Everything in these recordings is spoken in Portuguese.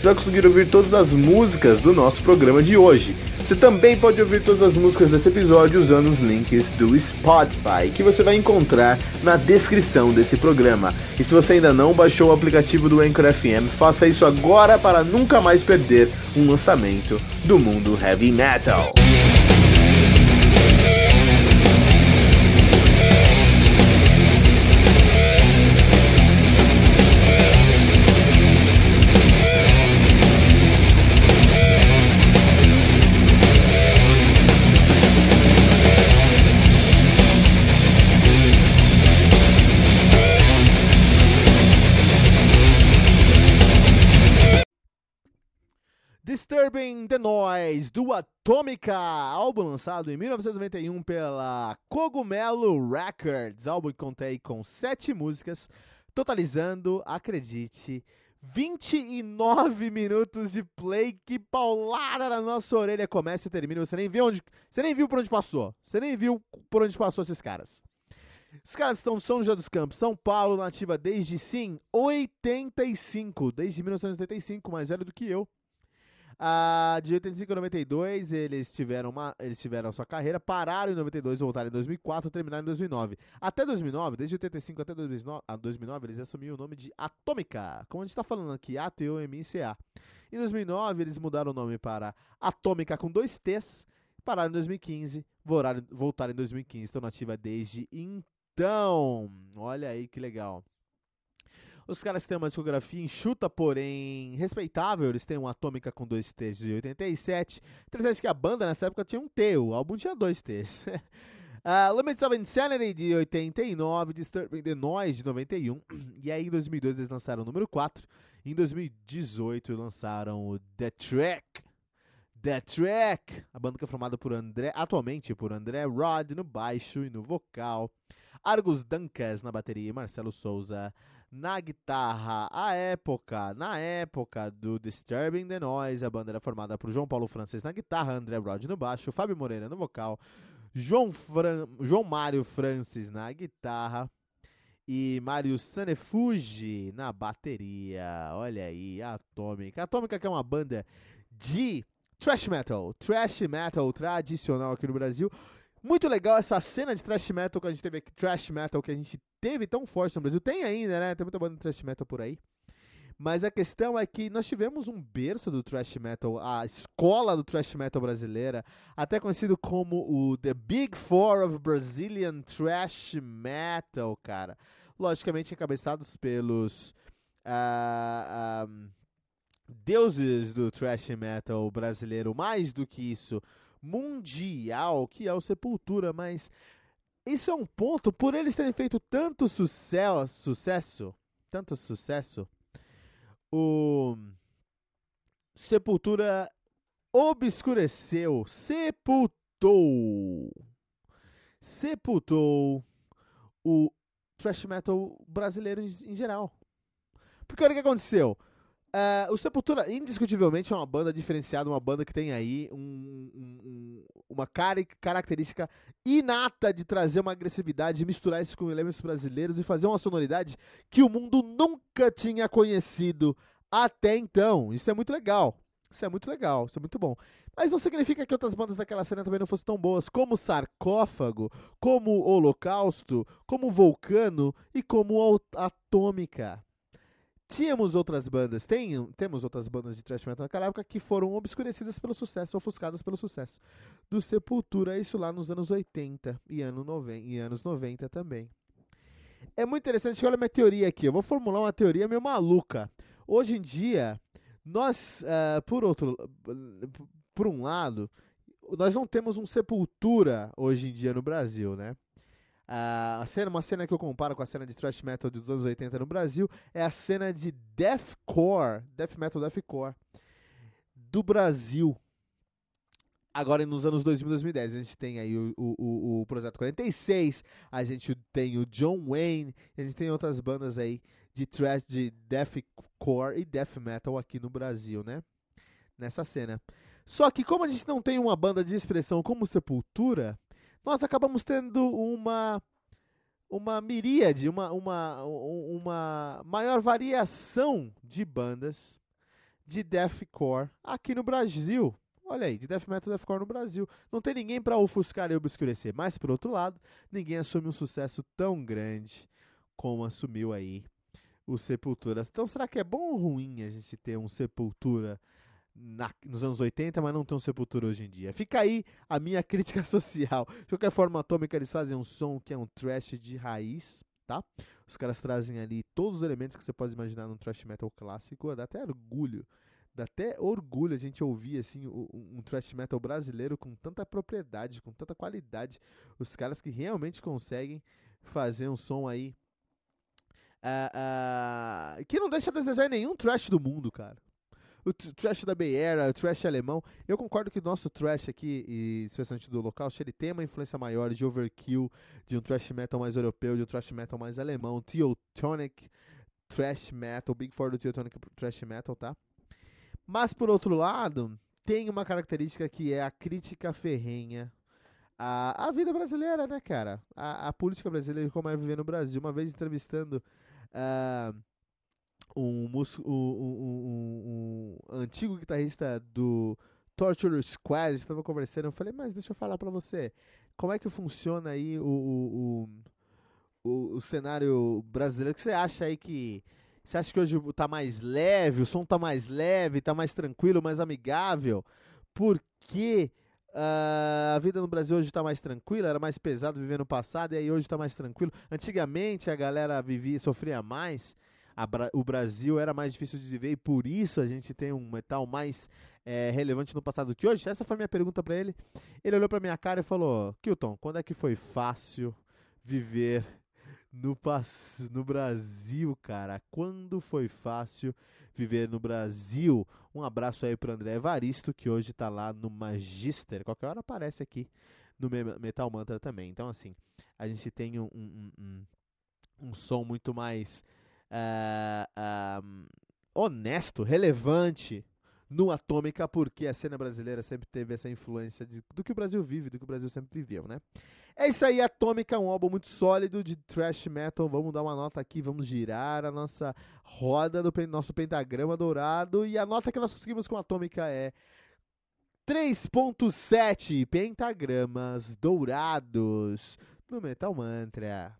você vai conseguir ouvir todas as músicas do nosso programa de hoje. Você também pode ouvir todas as músicas desse episódio usando os links do Spotify, que você vai encontrar na descrição desse programa. E se você ainda não baixou o aplicativo do Anchor FM, faça isso agora para nunca mais perder um lançamento do mundo heavy metal. Disturbing the Noise do Atomica, álbum lançado em 1991 pela Cogumelo Records, álbum que contém com sete músicas, totalizando, acredite, 29 minutos de play. Que paulada na nossa orelha começa e termina. Você nem viu onde, você nem viu por onde passou. Você nem viu por onde passou esses caras. Os caras estão no São José dos Campos, São Paulo, nativa desde sim 85, desde 1985, mais velho do que eu. Ah, de 85 a 92, eles tiveram, uma, eles tiveram sua carreira, pararam em 92, voltaram em 2004, terminaram em 2009. Até 2009, desde 85 até 2009, a 2009 eles assumiram o nome de Atômica, como a gente está falando aqui, A-T-O-M-I-C-A. Em 2009, eles mudaram o nome para Atômica com dois T's, pararam em 2015, voltaram, voltaram em 2015, estão nativa desde então. Olha aí que legal. Os caras têm uma discografia enxuta, porém respeitável. Eles têm uma Atômica com dois T's de 87. Interessante que a banda nessa época tinha um T, o álbum tinha dois T's. Uh, Limits of Insanity de 89, Disturbing the Noise de 91, e aí em 2002 eles lançaram o número 4, em 2018 lançaram o The Track. The Track, a banda que é formada por André, atualmente por André Rod no baixo e no vocal, Argus Dancas na bateria e Marcelo Souza na guitarra. A época, na época do Disturbing the Noise, a banda era formada por João Paulo Francis na guitarra, André Brod no baixo, Fábio Moreira no vocal, João, Fran... João Mário Francis na guitarra e Mário Sanefuji na bateria. Olha aí, Atômica. Atômica que é uma banda de thrash metal, thrash metal tradicional aqui no Brasil. Muito legal essa cena de thrash metal que a gente teve aqui, thrash metal que a gente teve tão forte no Brasil. Tem ainda, né? Tem muita banda de thrash metal por aí. Mas a questão é que nós tivemos um berço do thrash metal, a escola do thrash metal brasileira, até conhecido como o The Big Four of Brazilian Thrash Metal, cara. Logicamente encabeçados pelos uh, um, deuses do thrash metal brasileiro, mais do que isso, mundial, que é o Sepultura, mas isso é um ponto, por eles terem feito tanto sucesso, sucesso tanto sucesso, o Sepultura obscureceu, sepultou, sepultou o thrash metal brasileiro em, em geral. Porque olha o que aconteceu. Uh, o Sepultura, indiscutivelmente, é uma banda diferenciada, uma banda que tem aí um, um, uma car característica inata de trazer uma agressividade, misturar isso com elementos brasileiros e fazer uma sonoridade que o mundo nunca tinha conhecido até então. Isso é muito legal. Isso é muito legal, isso é muito bom. Mas não significa que outras bandas daquela cena também não fossem tão boas, como Sarcófago, como Holocausto, como Vulcano e como Atômica. Tínhamos outras bandas, tem, temos outras bandas de thrash metal naquela época que foram obscurecidas pelo sucesso, ofuscadas pelo sucesso do Sepultura, isso lá nos anos 80 e, ano 90, e anos 90 também. É muito interessante, olha minha teoria aqui, eu vou formular uma teoria meio maluca. Hoje em dia, nós, uh, por outro, por um lado, nós não temos um Sepultura hoje em dia no Brasil, né? A cena, uma cena que eu comparo com a cena de thrash metal dos anos 80 no Brasil é a cena de deathcore, death metal deathcore do Brasil. Agora, nos anos 2000 e 2010, a gente tem aí o, o, o, Projeto 46, a gente tem o John Wayne, a gente tem outras bandas aí de thrash, de deathcore e death metal aqui no Brasil, né? Nessa cena. Só que como a gente não tem uma banda de expressão como Sepultura, nós acabamos tendo uma uma miríade, uma, uma, uma maior variação de bandas de deathcore aqui no Brasil. Olha aí, de death metal deathcore no Brasil. Não tem ninguém para ofuscar e obscurecer. Mas, por outro lado, ninguém assume um sucesso tão grande como assumiu aí o Sepultura. Então, será que é bom ou ruim a gente ter um Sepultura na, nos anos 80, mas não um Sepultura hoje em dia? Fica aí a minha crítica social. De qualquer forma, Atômica, eles fazem um som que é um trash de raiz, tá? Os caras trazem ali todos os elementos que você pode imaginar num thrash metal clássico. Dá até orgulho Dá até orgulho a gente ouvir assim um, um thrash metal brasileiro com tanta propriedade, com tanta qualidade. Os caras que realmente conseguem fazer um som aí uh, uh, que não deixa de desejar nenhum trash do mundo, cara. O trash da Bay Area, o trash alemão. Eu concordo que o nosso trash aqui, e especialmente do local, ele tem uma influência maior de overkill, de um trash metal mais europeu, de um trash metal mais alemão, Teotonic trash metal, Big Four do Teotonic trash metal, tá? Mas, por outro lado, tem uma característica que é a crítica ferrenha à, à vida brasileira, né, cara? A, a política brasileira como é viver no Brasil. Uma vez entrevistando uh, um, um, um, um, antigo guitarrista do Torture Squad, estava conversando, eu falei, mas deixa eu falar para você, como é que funciona aí o, o, o, o cenário brasileiro? O que você acha aí que você acha que hoje tá mais leve, o som tá mais leve, tá mais tranquilo, mais amigável? Porque uh, a vida no Brasil hoje tá mais tranquila, era mais pesado viver no passado e aí hoje tá mais tranquilo. Antigamente a galera vivia, sofria mais, Bra o Brasil era mais difícil de viver e por isso a gente tem um metal mais é, relevante no passado que hoje. Essa foi a minha pergunta para ele. Ele olhou para minha cara e falou: Kilton, quando é que foi fácil viver no, no Brasil, cara. Quando foi fácil viver no Brasil? Um abraço aí pro André Evaristo, que hoje tá lá no Magister. Qualquer hora aparece aqui no Metal Mantra também. Então, assim, a gente tem um, um, um, um som muito mais uh, honesto, relevante no Atômica, porque a cena brasileira sempre teve essa influência de, do que o Brasil vive, do que o Brasil sempre viveu, né? É isso aí, Atômica, um álbum muito sólido de thrash metal. Vamos dar uma nota aqui, vamos girar a nossa roda do nosso pentagrama dourado. E a nota que nós conseguimos com Atômica é 3.7 pentagramas dourados no Metal Mantra.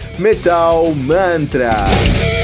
Metal Mantra.